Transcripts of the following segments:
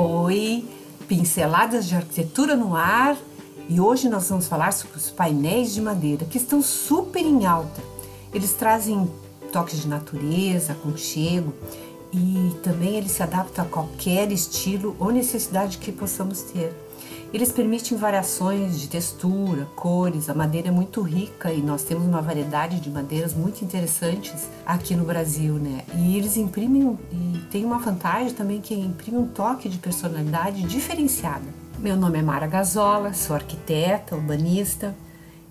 Oi, pinceladas de arquitetura no ar e hoje nós vamos falar sobre os painéis de madeira que estão super em alta. Eles trazem toques de natureza, aconchego e também eles se adaptam a qualquer estilo ou necessidade que possamos ter. Eles permitem variações de textura, cores, a madeira é muito rica e nós temos uma variedade de madeiras muito interessantes aqui no Brasil, né? E eles imprimem, e tem uma vantagem também que imprime um toque de personalidade diferenciada. Meu nome é Mara Gazola, sou arquiteta, urbanista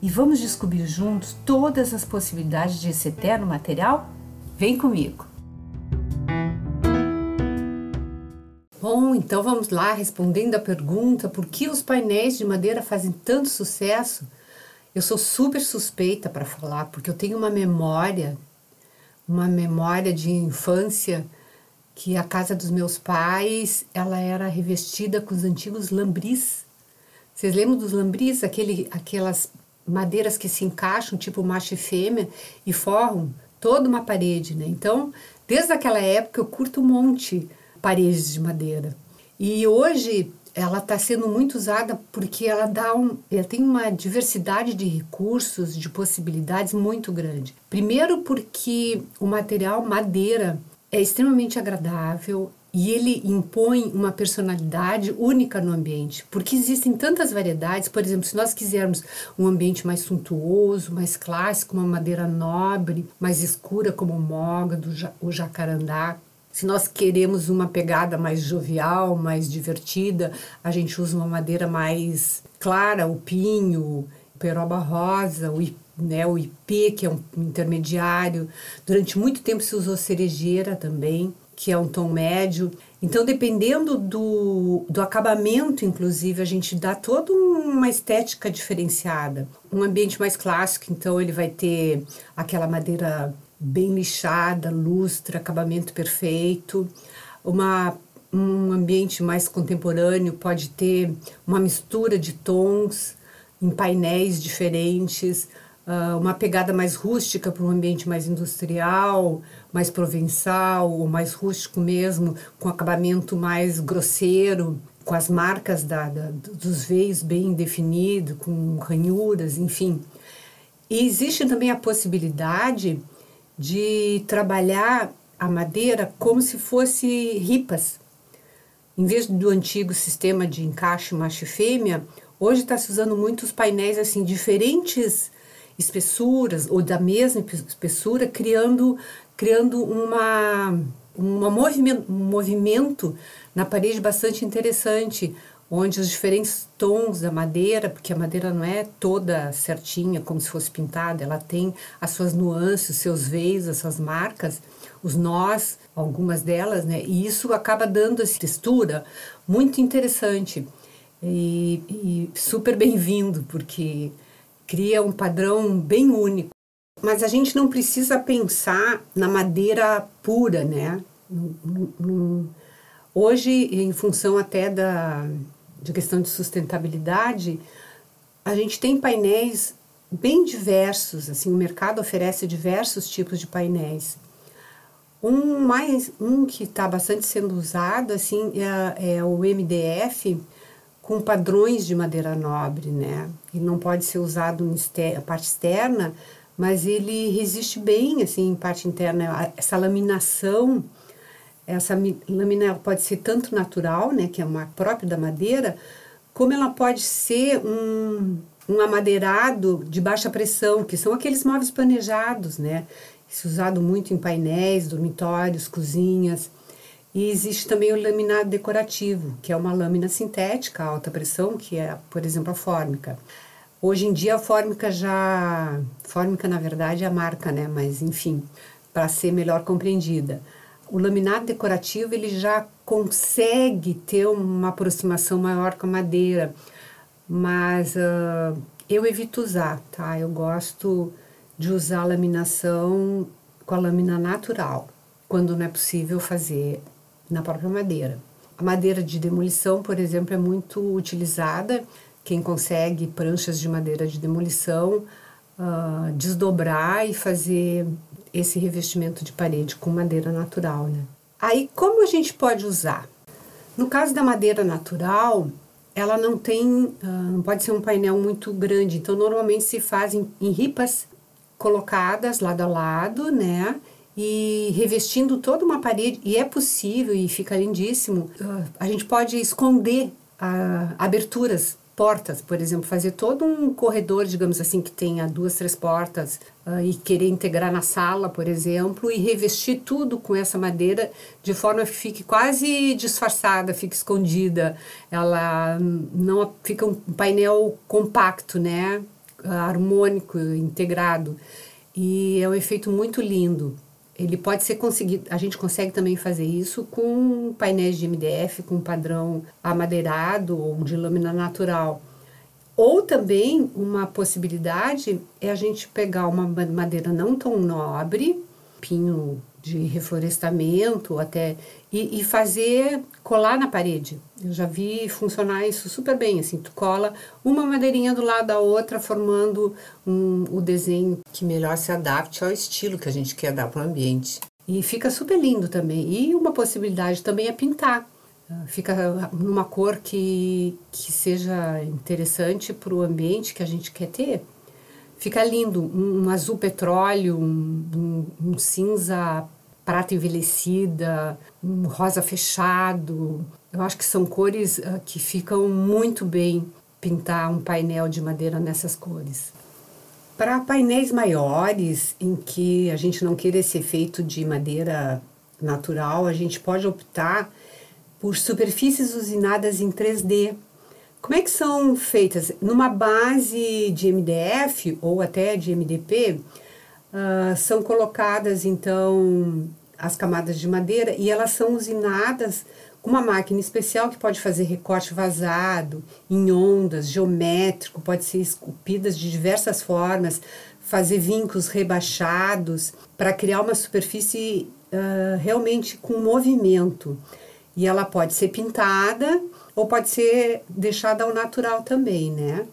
e vamos descobrir juntos todas as possibilidades de esse eterno material? Vem comigo! Então vamos lá, respondendo a pergunta: por que os painéis de madeira fazem tanto sucesso? Eu sou super suspeita para falar, porque eu tenho uma memória, uma memória de infância que a casa dos meus pais, ela era revestida com os antigos lambris. Vocês lembram dos lambris, aquele, aquelas madeiras que se encaixam, tipo macho e fêmea, e forram toda uma parede, né? Então, desde aquela época eu curto um monte paredes de madeira. E hoje ela está sendo muito usada porque ela dá um, ela tem uma diversidade de recursos, de possibilidades muito grande. Primeiro porque o material madeira é extremamente agradável e ele impõe uma personalidade única no ambiente, porque existem tantas variedades. Por exemplo, se nós quisermos um ambiente mais suntuoso, mais clássico, uma madeira nobre, mais escura como o mogado, o jacarandá, se nós queremos uma pegada mais jovial, mais divertida, a gente usa uma madeira mais clara, o pinho, o peroba rosa, o, né, o ipê, que é um intermediário. Durante muito tempo se usou cerejeira também, que é um tom médio. Então, dependendo do, do acabamento, inclusive, a gente dá toda uma estética diferenciada. Um ambiente mais clássico, então, ele vai ter aquela madeira bem lixada, lustre, acabamento perfeito. Uma, um ambiente mais contemporâneo pode ter uma mistura de tons em painéis diferentes, uh, uma pegada mais rústica para um ambiente mais industrial, mais provençal, ou mais rústico mesmo, com acabamento mais grosseiro, com as marcas da, da, dos veios bem definidos, com ranhuras, enfim. E existe também a possibilidade de trabalhar a madeira como se fosse ripas. Em vez do antigo sistema de encaixe macho e fêmea, hoje está se usando muitos painéis assim diferentes espessuras ou da mesma espessura, criando criando uma uma movimento, um movimento na parede bastante interessante, onde os diferentes tons da madeira, porque a madeira não é toda certinha, como se fosse pintada, ela tem as suas nuances, os seus veios, as suas marcas, os nós, algumas delas, né? E isso acaba dando essa textura muito interessante e, e super bem-vindo, porque cria um padrão bem único. Mas a gente não precisa pensar na madeira pura, né? Hoje, em função até da, de questão de sustentabilidade, a gente tem painéis bem diversos, assim, o mercado oferece diversos tipos de painéis. Um mais um que está bastante sendo usado assim é, é, o MDF com padrões de madeira nobre, né? Ele não pode ser usado na parte externa, mas ele resiste bem assim em parte interna. Essa laminação essa lâmina pode ser tanto natural, né, que é uma própria da madeira, como ela pode ser um, um amadeirado de baixa pressão, que são aqueles móveis planejados, né? Isso é usado muito em painéis, dormitórios, cozinhas. E existe também o laminado decorativo, que é uma lâmina sintética, alta pressão, que é, por exemplo, a fórmica. Hoje em dia a fórmica já. Fórmica, na verdade, é a marca, né? Mas, enfim, para ser melhor compreendida o laminado decorativo ele já consegue ter uma aproximação maior com a madeira, mas uh, eu evito usar, tá? Eu gosto de usar a laminação com a lâmina natural, quando não é possível fazer na própria madeira. A madeira de demolição, por exemplo, é muito utilizada. Quem consegue pranchas de madeira de demolição, uh, desdobrar e fazer esse revestimento de parede com madeira natural, né? Aí, como a gente pode usar? No caso da madeira natural, ela não tem, ah, não pode ser um painel muito grande, então normalmente se fazem em ripas colocadas lado a lado, né? E revestindo toda uma parede, e é possível e fica lindíssimo. Ah, a gente pode esconder uh, aberturas portas, por exemplo, fazer todo um corredor, digamos assim, que tenha duas, três portas uh, e querer integrar na sala, por exemplo, e revestir tudo com essa madeira de forma que fique quase disfarçada, fique escondida. Ela não fica um painel compacto, né? harmônico, integrado. E é um efeito muito lindo. Ele pode ser conseguido, a gente consegue também fazer isso com painéis de MDF com padrão amadeirado ou de lâmina natural. Ou também uma possibilidade é a gente pegar uma madeira não tão nobre, pinho de reflorestamento até e, e, fazer colar na parede. Eu já vi funcionar isso super bem, assim, tu cola uma madeirinha do lado da outra, formando um, o desenho que melhor se adapte ao estilo que a gente quer dar para o ambiente. E fica super lindo também. E uma possibilidade também é pintar. Fica numa cor que, que seja interessante para o ambiente que a gente quer ter. Fica lindo, um, um azul petróleo, um, um, um cinza prata envelhecida, um rosa fechado. Eu acho que são cores uh, que ficam muito bem pintar um painel de madeira nessas cores. Para painéis maiores, em que a gente não queira esse efeito de madeira natural, a gente pode optar por superfícies usinadas em 3D. Como é que são feitas? Numa base de MDF ou até de MDP, uh, são colocadas então as camadas de madeira e elas são usinadas com uma máquina especial que pode fazer recorte vazado, em ondas, geométrico, pode ser esculpidas de diversas formas, fazer vincos rebaixados para criar uma superfície uh, realmente com movimento. E ela pode ser pintada ou pode ser deixada ao natural também, né?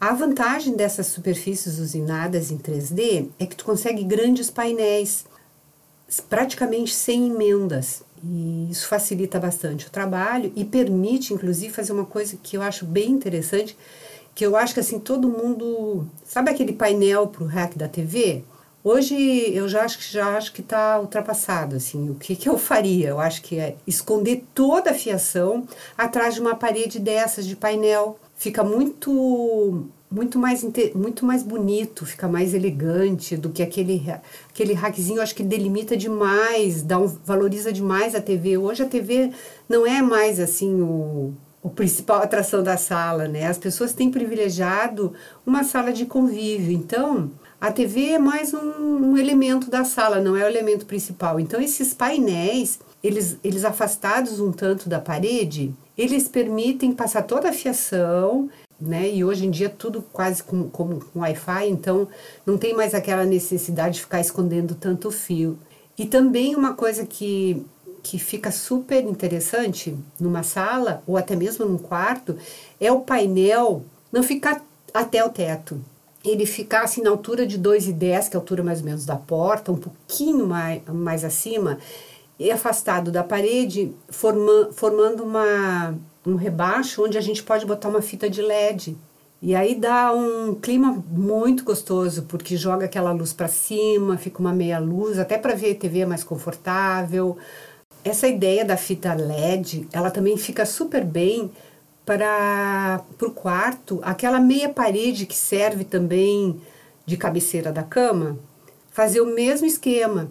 A vantagem dessas superfícies usinadas em 3D é que tu consegue grandes painéis praticamente sem emendas. E isso facilita bastante o trabalho e permite, inclusive, fazer uma coisa que eu acho bem interessante, que eu acho que assim todo mundo sabe aquele painel para o hack da TV. Hoje eu já acho que já acho que está ultrapassado assim. O que, que eu faria? Eu acho que é esconder toda a fiação atrás de uma parede dessas de painel. Fica muito muito mais muito mais bonito, fica mais elegante do que aquele aquele hackzinho, acho que delimita demais, dá um, valoriza demais a TV. Hoje a TV não é mais assim o, o principal atração da sala, né? As pessoas têm privilegiado uma sala de convívio. Então, a TV é mais um, um elemento da sala, não é o elemento principal. Então, esses painéis, eles, eles afastados um tanto da parede, eles permitem passar toda a fiação, né? E hoje em dia tudo quase com, com, com Wi-Fi, então não tem mais aquela necessidade de ficar escondendo tanto fio. E também uma coisa que, que fica super interessante numa sala ou até mesmo num quarto é o painel não ficar até o teto. Ele ficar assim na altura de 2,10, que é a altura mais ou menos da porta, um pouquinho mais, mais acima, e afastado da parede, forma, formando uma, um rebaixo onde a gente pode botar uma fita de LED. E aí dá um clima muito gostoso, porque joga aquela luz para cima, fica uma meia luz, até para ver a TV é mais confortável. Essa ideia da fita LED, ela também fica super bem para o quarto, aquela meia parede que serve também de cabeceira da cama, fazer o mesmo esquema.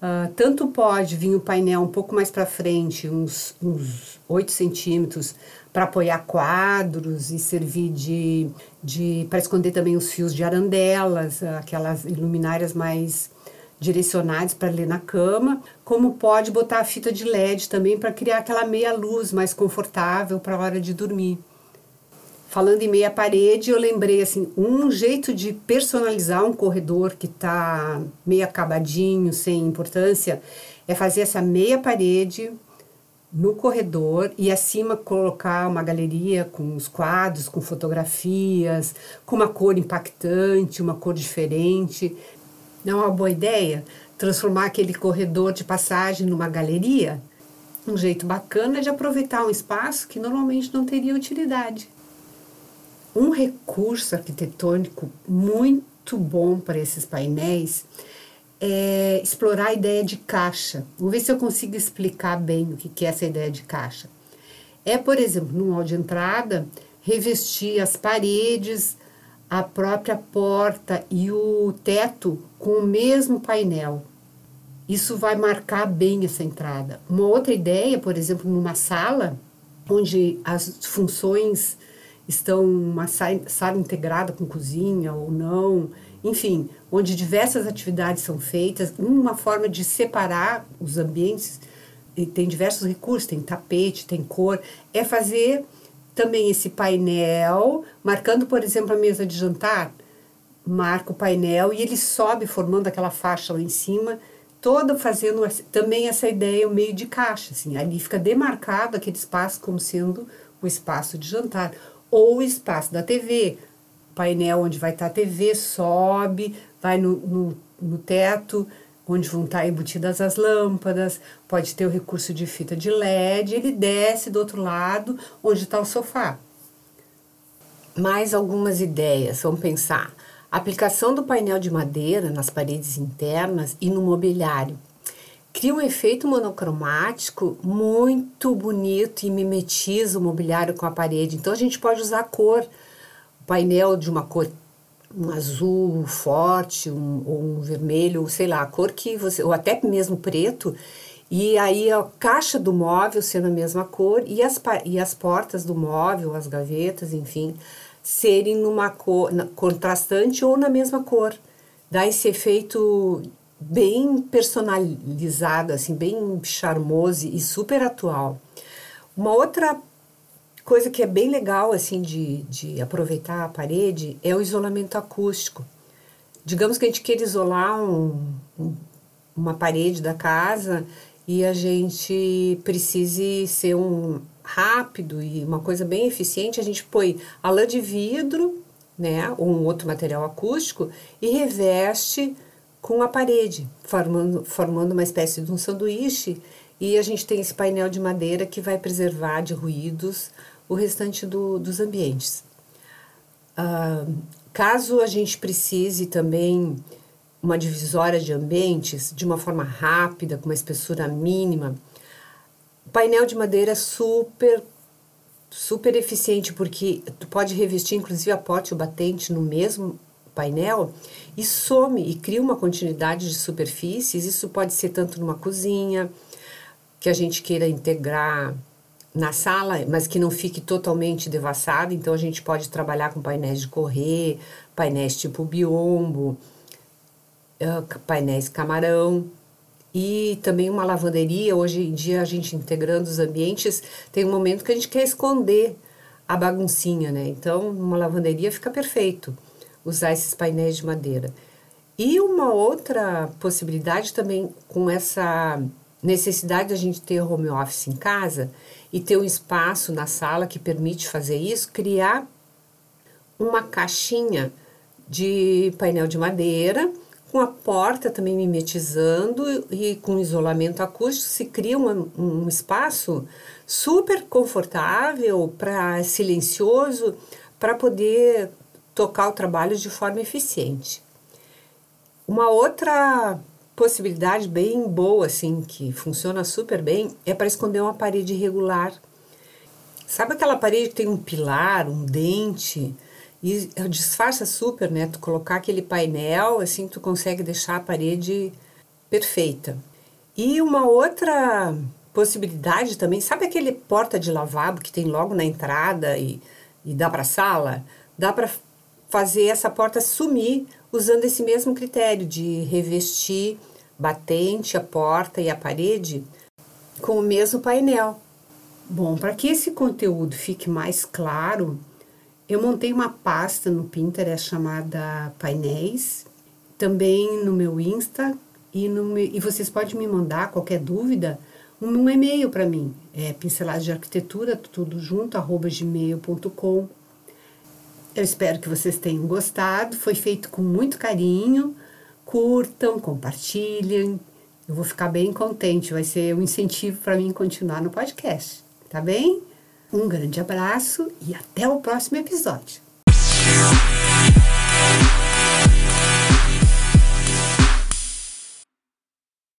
Uh, tanto pode vir o painel um pouco mais para frente, uns, uns 8 centímetros, para apoiar quadros e servir de, de para esconder também os fios de arandelas, aquelas luminárias mais direcionadas para ler na cama, como pode botar a fita de LED também para criar aquela meia luz mais confortável para a hora de dormir. Falando em meia parede, eu lembrei assim, um jeito de personalizar um corredor que está meio acabadinho, sem importância, é fazer essa meia parede no corredor e acima colocar uma galeria com os quadros, com fotografias, com uma cor impactante, uma cor diferente. Não é uma boa ideia transformar aquele corredor de passagem numa galeria? um jeito bacana de aproveitar um espaço que normalmente não teria utilidade. Um recurso arquitetônico muito bom para esses painéis é explorar a ideia de caixa. Vamos ver se eu consigo explicar bem o que é essa ideia de caixa. É, por exemplo, no hall de entrada, revestir as paredes, a própria porta e o teto com o mesmo painel. Isso vai marcar bem essa entrada. Uma outra ideia, por exemplo, numa sala onde as funções estão uma sala integrada com cozinha ou não, enfim, onde diversas atividades são feitas, uma forma de separar os ambientes, e tem diversos recursos, tem tapete, tem cor, é fazer também esse painel, marcando, por exemplo, a mesa de jantar, marca o painel e ele sobe formando aquela faixa lá em cima, toda fazendo também essa ideia meio de caixa, assim, ali fica demarcado aquele espaço como sendo o espaço de jantar. Ou o espaço da TV, painel onde vai estar a TV sobe, vai no, no, no teto, onde vão estar embutidas as lâmpadas, pode ter o recurso de fita de LED, ele desce do outro lado, onde está o sofá. Mais algumas ideias, vamos pensar. aplicação do painel de madeira nas paredes internas e no mobiliário. Cria um efeito monocromático muito bonito e mimetiza o mobiliário com a parede. Então a gente pode usar cor painel de uma cor um azul forte, um, ou um vermelho, sei lá, a cor que você, ou até mesmo preto, e aí a caixa do móvel sendo a mesma cor e as, e as portas do móvel, as gavetas, enfim, serem numa cor na, contrastante ou na mesma cor. Dá esse efeito bem personalizado, assim, bem charmoso e super atual. Uma outra coisa que é bem legal assim de, de aproveitar a parede é o isolamento acústico. Digamos que a gente queira isolar um, um, uma parede da casa e a gente precise ser um rápido e uma coisa bem eficiente, a gente põe a lã de vidro, né, ou um outro material acústico e reveste com a parede, formando, formando uma espécie de um sanduíche e a gente tem esse painel de madeira que vai preservar de ruídos o restante do, dos ambientes. Uh, caso a gente precise também uma divisória de ambientes de uma forma rápida, com uma espessura mínima, painel de madeira é super super eficiente porque tu pode revestir inclusive a porta e o batente no mesmo painel e some e cria uma continuidade de superfícies. Isso pode ser tanto numa cozinha que a gente queira integrar na sala, mas que não fique totalmente devassado. Então a gente pode trabalhar com painéis de correr, painéis tipo biombo, painéis camarão e também uma lavanderia. Hoje em dia a gente integrando os ambientes tem um momento que a gente quer esconder a baguncinha, né? Então uma lavanderia fica perfeito usar esses painéis de madeira. E uma outra possibilidade também com essa necessidade de a gente ter home office em casa e ter um espaço na sala que permite fazer isso, criar uma caixinha de painel de madeira, com a porta também mimetizando e com isolamento acústico, se cria um, um espaço super confortável, para silencioso, para poder tocar o trabalho de forma eficiente. Uma outra possibilidade bem boa, assim, que funciona super bem, é para esconder uma parede irregular. Sabe aquela parede que tem um pilar, um dente? E disfarça super, né? Tu colocar aquele painel, assim, tu consegue deixar a parede perfeita. E uma outra possibilidade também, sabe aquele porta de lavabo que tem logo na entrada e, e dá para sala? Dá para fazer essa porta sumir usando esse mesmo critério de revestir batente, a porta e a parede com o mesmo painel. Bom, para que esse conteúdo fique mais claro, eu montei uma pasta no Pinterest chamada Painéis, também no meu Insta e, no e vocês podem me mandar qualquer dúvida um, e-mail para mim, é pincelagem de arquitetura, tudo junto, arroba gmail.com. Eu espero que vocês tenham gostado, foi feito com muito carinho. Curtam, compartilhem. Eu vou ficar bem contente, vai ser um incentivo para mim continuar no podcast, tá bem? Um grande abraço e até o próximo episódio.